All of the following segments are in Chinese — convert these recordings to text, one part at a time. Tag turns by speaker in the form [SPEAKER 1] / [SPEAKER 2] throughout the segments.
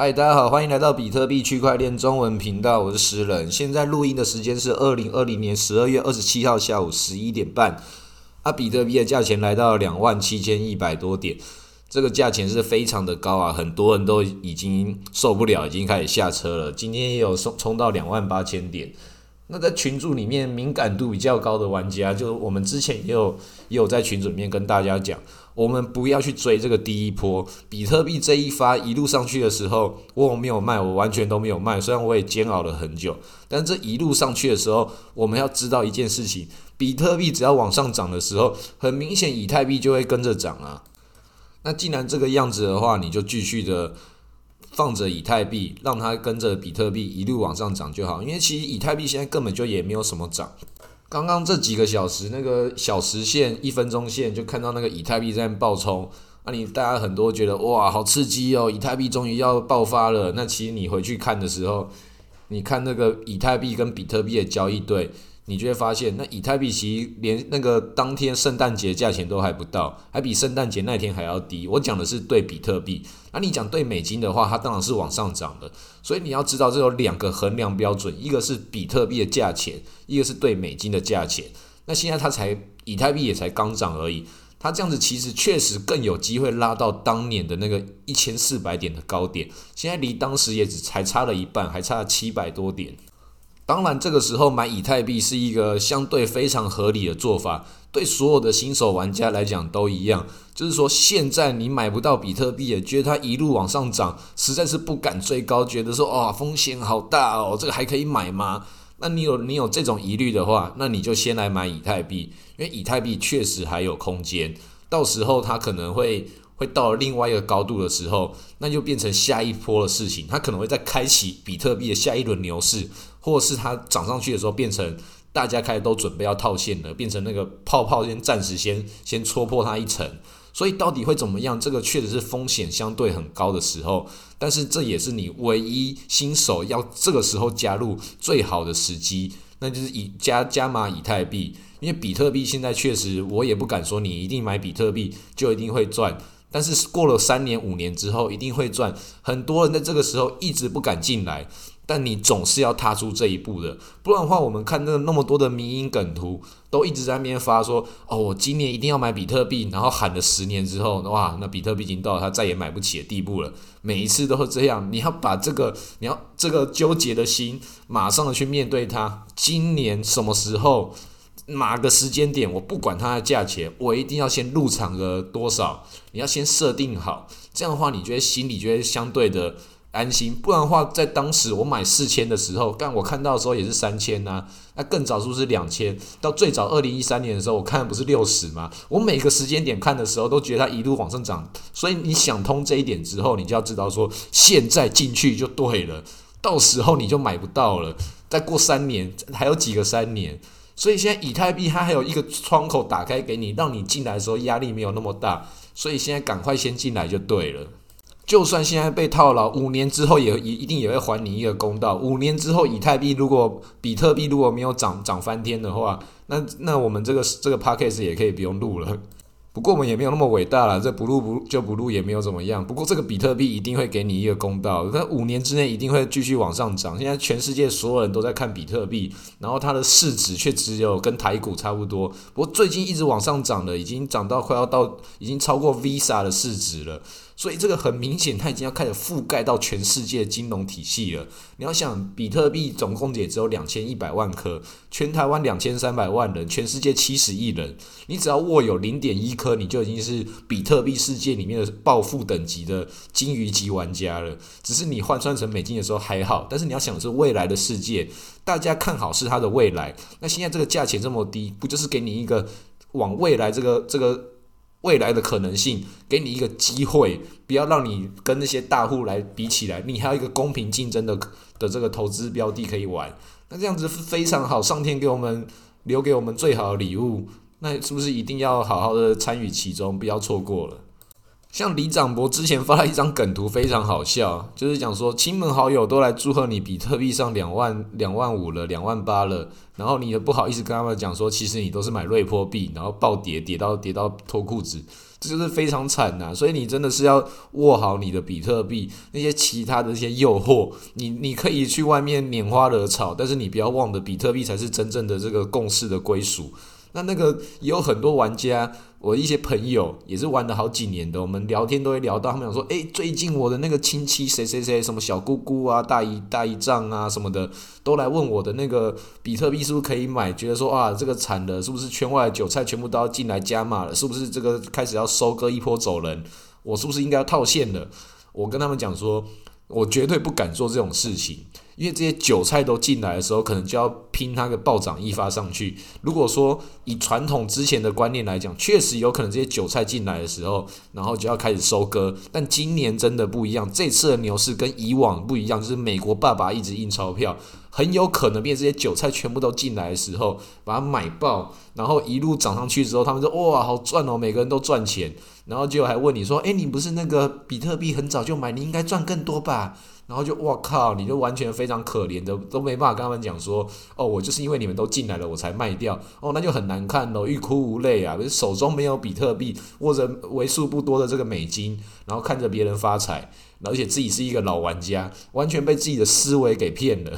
[SPEAKER 1] 嗨，大家好，欢迎来到比特币区块链中文频道，我是诗人。现在录音的时间是二零二零年十二月二十七号下午十一点半。啊，比特币的价钱来到两万七千一百多点，这个价钱是非常的高啊，很多人都已经受不了，已经开始下车了。今天也有冲冲到两万八千点。那在群组里面敏感度比较高的玩家，就我们之前也有也有在群组里面跟大家讲，我们不要去追这个第一波比特币这一发一路上去的时候，我没有卖，我完全都没有卖。虽然我也煎熬了很久，但这一路上去的时候，我们要知道一件事情：比特币只要往上涨的时候，很明显以太币就会跟着涨啊。那既然这个样子的话，你就继续的。放着以太币，让它跟着比特币一路往上涨就好。因为其实以太币现在根本就也没有什么涨。刚刚这几个小时，那个小时线、一分钟线就看到那个以太币在爆冲，那你大家很多觉得哇，好刺激哦，以太币终于要爆发了。那其实你回去看的时候，你看那个以太币跟比特币的交易对。你就会发现，那以太币其实连那个当天圣诞节价钱都还不到，还比圣诞节那天还要低。我讲的是对比特币，那你讲对美金的话，它当然是往上涨的。所以你要知道，这有两个衡量标准，一个是比特币的价钱，一个是对美金的价钱。那现在它才以太币也才刚涨而已，它这样子其实确实更有机会拉到当年的那个一千四百点的高点，现在离当时也只才差了一半，还差七百多点。当然，这个时候买以太币是一个相对非常合理的做法，对所有的新手玩家来讲都一样。就是说，现在你买不到比特币，也觉得它一路往上涨，实在是不敢追高，觉得说哇风险好大哦，这个还可以买吗？那你有你有这种疑虑的话，那你就先来买以太币，因为以太币确实还有空间，到时候它可能会。会到了另外一个高度的时候，那就变成下一波的事情。它可能会再开启比特币的下一轮牛市，或是它涨上去的时候，变成大家开始都准备要套现了，变成那个泡泡先暂时先先戳破它一层。所以到底会怎么样？这个确实是风险相对很高的时候，但是这也是你唯一新手要这个时候加入最好的时机，那就是以加加码以太币，因为比特币现在确实我也不敢说你一定买比特币就一定会赚。但是过了三年五年之后，一定会赚。很多人在这个时候一直不敢进来，但你总是要踏出这一步的，不然的话，我们看那那么多的迷因梗图，都一直在那边发说：“哦，我今年一定要买比特币。”然后喊了十年之后，哇，那比特币已经到了他再也买不起的地步了。每一次都是这样，你要把这个，你要这个纠结的心，马上的去面对它。今年什么时候？哪个时间点，我不管它的价钱，我一定要先入场个多少？你要先设定好，这样的话，你觉得心里觉得相对的安心。不然的话，在当时我买四千的时候，但我看到的时候也是三千呐。那更早是不是两千？到最早二零一三年的时候，我看不是六十吗？我每个时间点看的时候，都觉得它一路往上涨。所以你想通这一点之后，你就要知道说，现在进去就对了，到时候你就买不到了。再过三年，还有几个三年？所以现在以太币它还有一个窗口打开给你，让你进来的时候压力没有那么大。所以现在赶快先进来就对了。就算现在被套牢，五年之后也一一定也会还你一个公道。五年之后，以太币如果比特币如果没有涨涨翻天的话，那那我们这个这个 p a c k a g e 也可以不用录了。不过我们也没有那么伟大了，这不录不就不录也没有怎么样。不过这个比特币一定会给你一个公道，它五年之内一定会继续往上涨。现在全世界所有人都在看比特币，然后它的市值却只有跟台股差不多。不过最近一直往上涨了，已经涨到快要到已经超过 Visa 的市值了。所以这个很明显，它已经要开始覆盖到全世界金融体系了。你要想，比特币总共也只有两千一百万颗，全台湾两千三百万人，全世界七十亿人，你只要握有零点一颗，你就已经是比特币世界里面的暴富等级的金鱼级玩家了。只是你换算成美金的时候还好，但是你要想的是未来的世界，大家看好是它的未来。那现在这个价钱这么低，不就是给你一个往未来这个这个？未来的可能性，给你一个机会，不要让你跟那些大户来比起来，你还有一个公平竞争的的这个投资标的可以玩，那这样子非常好，上天给我们留给我们最好的礼物，那是不是一定要好好的参与其中，不要错过了？像李长博之前发了一张梗图，非常好笑，就是讲说亲朋好友都来祝贺你，比特币上两万两万五了，两万八了，然后你也不好意思跟他们讲说，其实你都是买瑞波币，然后暴跌跌到跌到脱裤子，这就是非常惨呐。所以你真的是要握好你的比特币，那些其他的一些诱惑，你你可以去外面拈花惹草，但是你不要忘了，比特币才是真正的这个共识的归属。那那个也有很多玩家。我一些朋友也是玩了好几年的，我们聊天都会聊到，他们讲说，诶，最近我的那个亲戚谁谁谁，什么小姑姑啊、大姨大姨丈啊什么的，都来问我的那个比特币是不是可以买，觉得说啊，这个惨了，是不是圈外的韭菜全部都要进来加码了，是不是这个开始要收割一波走人，我是不是应该要套现了？我跟他们讲说，我绝对不敢做这种事情。因为这些韭菜都进来的时候，可能就要拼它个暴涨一发上去。如果说以传统之前的观念来讲，确实有可能这些韭菜进来的时候，然后就要开始收割。但今年真的不一样，这次的牛市跟以往不一样，就是美国爸爸一直印钞票，很有可能变这些韭菜全部都进来的时候，把它买爆，然后一路涨上去之后，他们说哇好赚哦，每个人都赚钱，然后就还问你说，诶，你不是那个比特币很早就买，你应该赚更多吧？然后就我靠，你就完全非常可怜的，都没办法跟他们讲说，哦，我就是因为你们都进来了，我才卖掉，哦，那就很难看喽，欲哭无泪啊，手中没有比特币，握着为数不多的这个美金，然后看着别人发财，而且自己是一个老玩家，完全被自己的思维给骗了，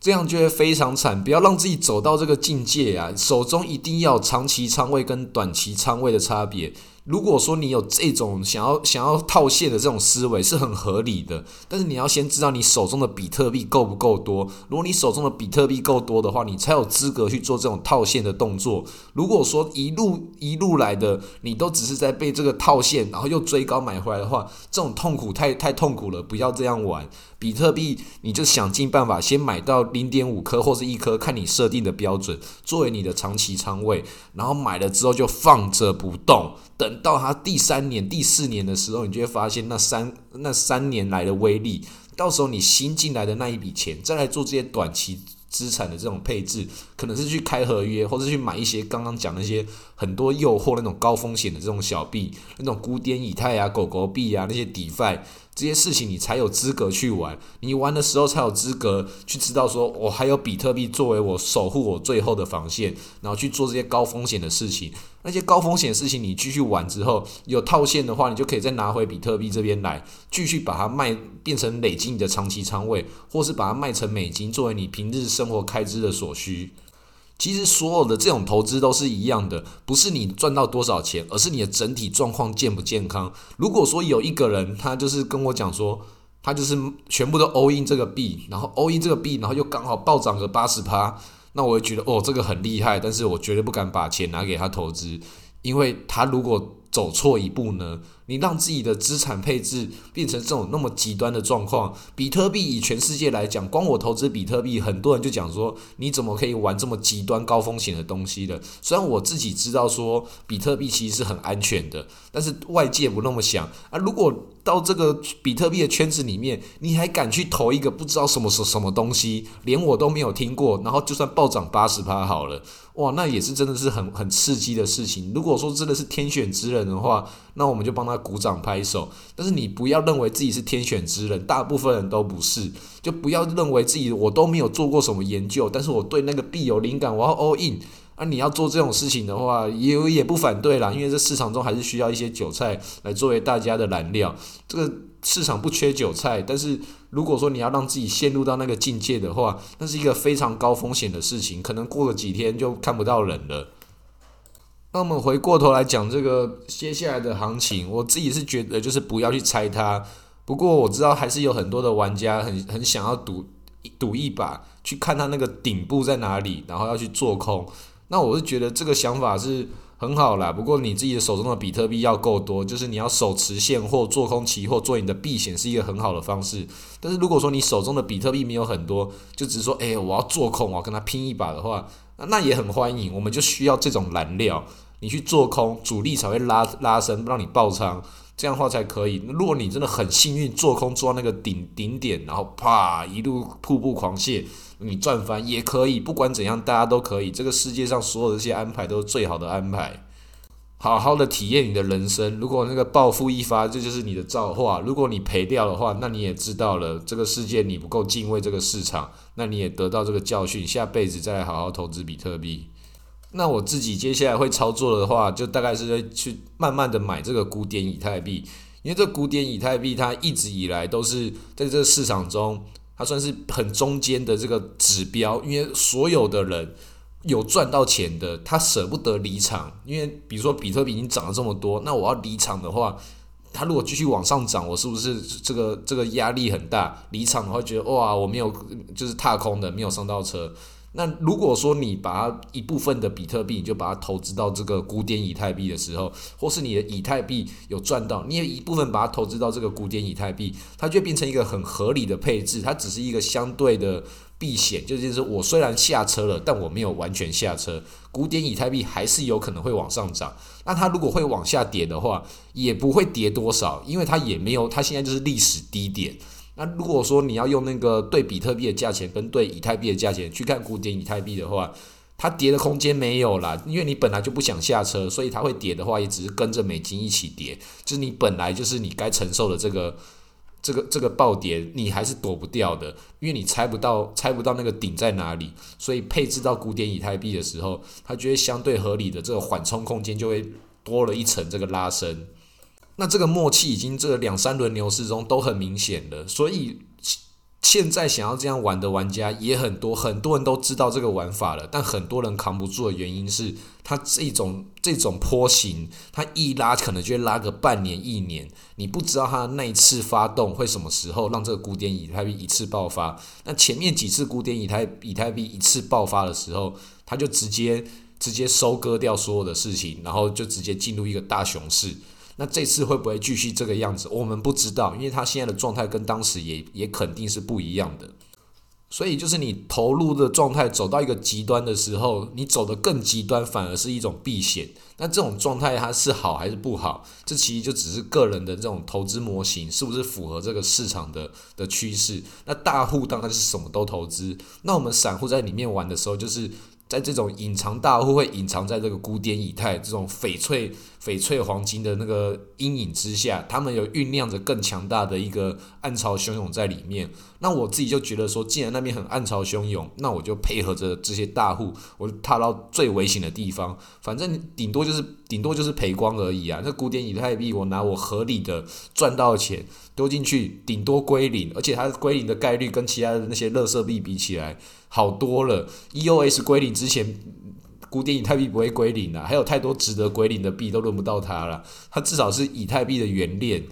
[SPEAKER 1] 这样就会非常惨，不要让自己走到这个境界啊，手中一定要长期仓位跟短期仓位的差别。如果说你有这种想要想要套现的这种思维是很合理的，但是你要先知道你手中的比特币够不够多。如果你手中的比特币够多的话，你才有资格去做这种套现的动作。如果说一路一路来的你都只是在被这个套现，然后又追高买回来的话，这种痛苦太太痛苦了，不要这样玩。比特币你就想尽办法先买到零点五颗或是一颗，看你设定的标准作为你的长期仓位，然后买了之后就放着不动。等到他第三年、第四年的时候，你就会发现那三那三年来的威力。到时候你新进来的那一笔钱，再来做这些短期资产的这种配置，可能是去开合约，或者去买一些刚刚讲那些很多诱惑那种高风险的这种小币，那种古典以太啊、狗狗币啊那些 DeFi。这些事情你才有资格去玩，你玩的时候才有资格去知道说，我还有比特币作为我守护我最后的防线，然后去做这些高风险的事情。那些高风险的事情你继续玩之后，有套现的话，你就可以再拿回比特币这边来，继续把它卖变成累积你的长期仓位，或是把它卖成美金作为你平日生活开支的所需。其实所有的这种投资都是一样的，不是你赚到多少钱，而是你的整体状况健不健康。如果说有一个人，他就是跟我讲说，他就是全部都 all in 这个币，然后 all in 这个币，然后又刚好暴涨个八十趴，那我会觉得哦，这个很厉害，但是我绝对不敢把钱拿给他投资，因为他如果走错一步呢？你让自己的资产配置变成这种那么极端的状况，比特币以全世界来讲，光我投资比特币，很多人就讲说，你怎么可以玩这么极端高风险的东西的？虽然我自己知道说，比特币其实是很安全的，但是外界不那么想啊。如果到这个比特币的圈子里面，你还敢去投一个不知道什么是什么东西，连我都没有听过，然后就算暴涨八十趴好了，哇，那也是真的是很很刺激的事情。如果说真的是天选之人的话，那我们就帮他。鼓掌拍手，但是你不要认为自己是天选之人，大部分人都不是，就不要认为自己我都没有做过什么研究，但是我对那个币有灵感，我要 all in。啊，你要做这种事情的话，也也不反对啦，因为这市场中还是需要一些韭菜来作为大家的燃料。这个市场不缺韭菜，但是如果说你要让自己陷入到那个境界的话，那是一个非常高风险的事情，可能过了几天就看不到人了。那我们回过头来讲这个接下来的行情，我自己是觉得就是不要去猜它。不过我知道还是有很多的玩家很很想要赌赌一把，去看它那个顶部在哪里，然后要去做空。那我是觉得这个想法是很好啦。不过你自己的手中的比特币要够多，就是你要手持现货做空期货做你的避险是一个很好的方式。但是如果说你手中的比特币没有很多，就只是说哎我要做空，我要跟他拼一把的话。那也很欢迎，我们就需要这种燃料，你去做空，主力才会拉拉升，让你爆仓，这样的话才可以。如果你真的很幸运做空做到那个顶顶点，然后啪一路瀑布狂泻，你赚翻也可以。不管怎样，大家都可以。这个世界上所有的这些安排都是最好的安排。好好的体验你的人生。如果那个暴富一发，这就是你的造化。如果你赔掉的话，那你也知道了，这个世界你不够敬畏这个市场，那你也得到这个教训，下辈子再来好好投资比特币。那我自己接下来会操作的话，就大概是在去慢慢的买这个古典以太币，因为这古典以太币它一直以来都是在这个市场中，它算是很中间的这个指标，因为所有的人有赚到钱的，他舍不得离场，因为比如说比特币已经涨了这么多，那我要离场的话。它如果继续往上涨，我是不是这个这个压力很大？离场的话，觉得哇，我没有就是踏空的，没有上到车。那如果说你把它一部分的比特币，你就把它投资到这个古典以太币的时候，或是你的以太币有赚到，你也一部分把它投资到这个古典以太币，它就变成一个很合理的配置。它只是一个相对的避险，就是我虽然下车了，但我没有完全下车。古典以太币还是有可能会往上涨。那它如果会往下跌的话，也不会跌多少，因为它也没有，它现在就是历史低点。那如果说你要用那个对比特币的价钱跟对以太币的价钱去看古典以太币的话，它跌的空间没有啦，因为你本来就不想下车，所以它会跌的话，也只是跟着美金一起跌，就是你本来就是你该承受的这个这个这个暴跌，你还是躲不掉的，因为你猜不到猜不到那个顶在哪里，所以配置到古典以太币的时候，它就会相对合理的这个缓冲空间就会多了一层这个拉伸。那这个默契已经这两三轮牛市中都很明显了，所以现在想要这样玩的玩家也很多，很多人都知道这个玩法了，但很多人扛不住的原因是，它这种这种坡形，它一拉可能就会拉个半年一年，你不知道它那一次发动会什么时候让这个古典以太币一次爆发。那前面几次古典以太以太币一次爆发的时候，它就直接直接收割掉所有的事情，然后就直接进入一个大熊市。那这次会不会继续这个样子？我们不知道，因为他现在的状态跟当时也也肯定是不一样的。所以就是你投入的状态走到一个极端的时候，你走的更极端反而是一种避险。那这种状态它是好还是不好？这其实就只是个人的这种投资模型是不是符合这个市场的的趋势？那大户当然是什么都投资，那我们散户在里面玩的时候就是。在这种隐藏大户会隐藏在这个古典以太这种翡翠翡翠黄金的那个阴影之下，他们有酝酿着更强大的一个暗潮汹涌在里面。那我自己就觉得说，既然那边很暗潮汹涌，那我就配合着这些大户，我就踏到最危险的地方，反正顶多就是顶多就是赔光而已啊。那古典以太币，我拿我合理的赚到钱丢进去，顶多归零，而且它归零的概率跟其他的那些乐色币比起来。好多了，EOS 归零之前，古典以太币不会归零啊，还有太多值得归零的币都轮不到它了。它至少是以太币的原链，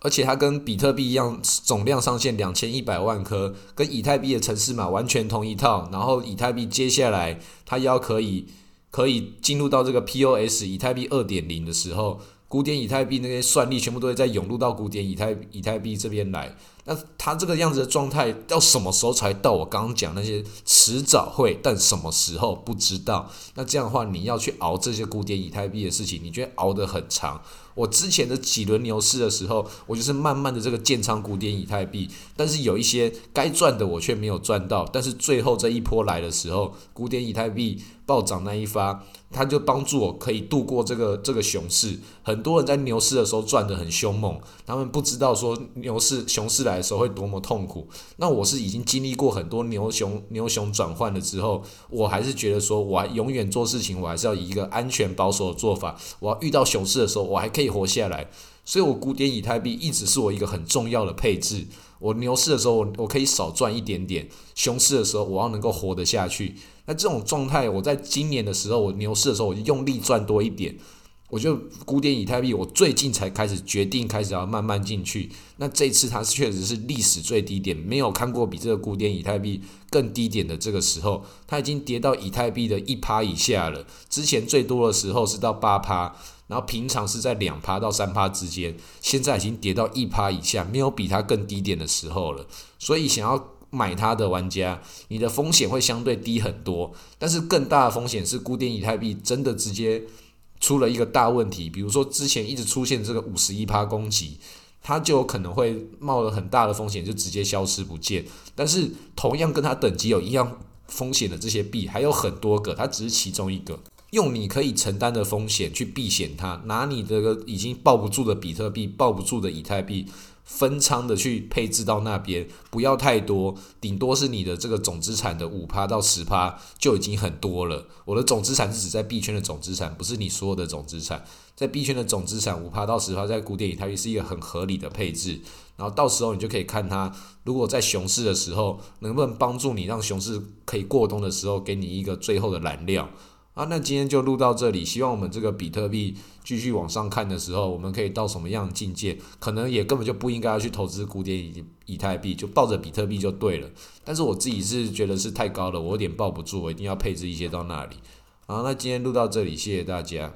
[SPEAKER 1] 而且它跟比特币一样，总量上限两千一百万颗，跟以太币的城市码完全同一套。然后以太币接下来它要可以可以进入到这个 POS 以太币二点零的时候。古典以太币那些算力全部都会再涌入到古典以太以太币这边来，那它这个样子的状态要什么时候才到？我刚刚讲那些迟早会，但什么时候不知道。那这样的话，你要去熬这些古典以太币的事情，你觉得熬得很长？我之前的几轮牛市的时候，我就是慢慢的这个建仓古典以太币，但是有一些该赚的我却没有赚到，但是最后这一波来的时候，古典以太币暴涨那一发。它就帮助我可以度过这个这个熊市。很多人在牛市的时候赚得很凶猛，他们不知道说牛市熊市来的时候会多么痛苦。那我是已经经历过很多牛熊牛熊转换了之后，我还是觉得说，我还永远做事情，我还是要以一个安全保守的做法。我要遇到熊市的时候，我还可以活下来。所以，我古典以太币一直是我一个很重要的配置。我牛市的时候，我我可以少赚一点点；熊市的时候，我要能够活得下去。那这种状态，我在今年的时候，我牛市的时候，我就用力赚多一点。我就古典以太币，我最近才开始决定开始要慢慢进去。那这次它确实是历史最低点，没有看过比这个古典以太币更低点的这个时候，它已经跌到以太币的一趴以下了。之前最多的时候是到八趴，然后平常是在两趴到三趴之间，现在已经跌到一趴以下，没有比它更低点的时候了。所以想要。买它的玩家，你的风险会相对低很多，但是更大的风险是固定以太币真的直接出了一个大问题，比如说之前一直出现这个五十一趴攻击，它就有可能会冒了很大的风险，就直接消失不见。但是同样跟它等级有一样风险的这些币还有很多个，它只是其中一个。用你可以承担的风险去避险它，拿你这个已经抱不住的比特币、抱不住的以太币。分仓的去配置到那边，不要太多，顶多是你的这个总资产的五趴到十趴就已经很多了。我的总资产是指在币圈的总资产，不是你所有的总资产。在币圈的总资产五趴到十趴，在古典以太币是一个很合理的配置。然后到时候你就可以看它，如果在熊市的时候能不能帮助你，让熊市可以过冬的时候给你一个最后的燃料。啊，那今天就录到这里。希望我们这个比特币继续往上看的时候，我们可以到什么样境界？可能也根本就不应该要去投资古典以以太币，就抱着比特币就对了。但是我自己是觉得是太高了，我有点抱不住，我一定要配置一些到那里。啊，那今天录到这里，谢谢大家。